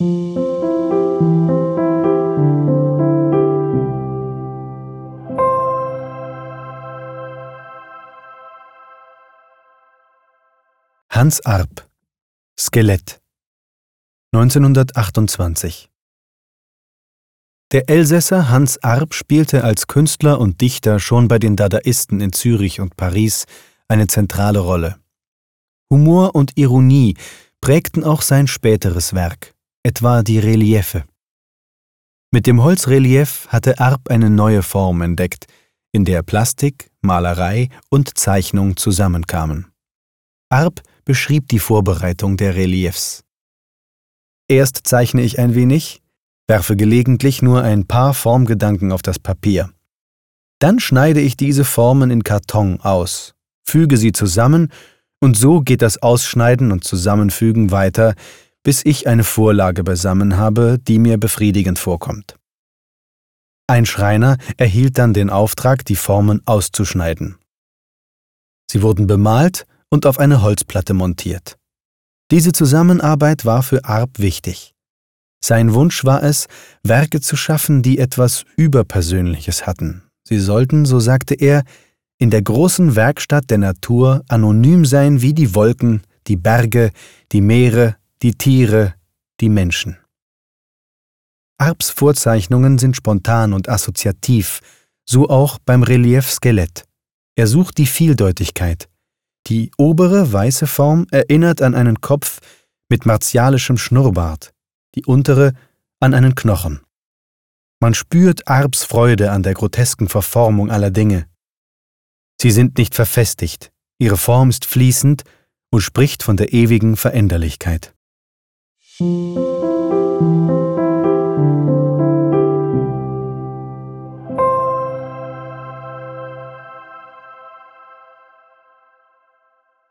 Hans Arp Skelett 1928 Der Elsässer Hans Arp spielte als Künstler und Dichter schon bei den Dadaisten in Zürich und Paris eine zentrale Rolle. Humor und Ironie prägten auch sein späteres Werk, etwa die Reliefe. Mit dem Holzrelief hatte Arp eine neue Form entdeckt, in der Plastik, Malerei und Zeichnung zusammenkamen. Arp beschrieb die Vorbereitung der Reliefs. Erst zeichne ich ein wenig, werfe gelegentlich nur ein paar Formgedanken auf das Papier. Dann schneide ich diese Formen in Karton aus, füge sie zusammen, und so geht das Ausschneiden und Zusammenfügen weiter, bis ich eine Vorlage beisammen habe, die mir befriedigend vorkommt. Ein Schreiner erhielt dann den Auftrag, die Formen auszuschneiden. Sie wurden bemalt und auf eine Holzplatte montiert. Diese Zusammenarbeit war für Arp wichtig. Sein Wunsch war es, Werke zu schaffen, die etwas Überpersönliches hatten. Sie sollten, so sagte er, in der großen Werkstatt der Natur anonym sein wie die Wolken, die Berge, die Meere, die Tiere, die Menschen. Arps Vorzeichnungen sind spontan und assoziativ, so auch beim Relief Skelett. Er sucht die Vieldeutigkeit, die obere weiße Form erinnert an einen Kopf mit martialischem Schnurrbart, die untere an einen Knochen. Man spürt Arps Freude an der grotesken Verformung aller Dinge. Sie sind nicht verfestigt, ihre Form ist fließend und spricht von der ewigen Veränderlichkeit. Música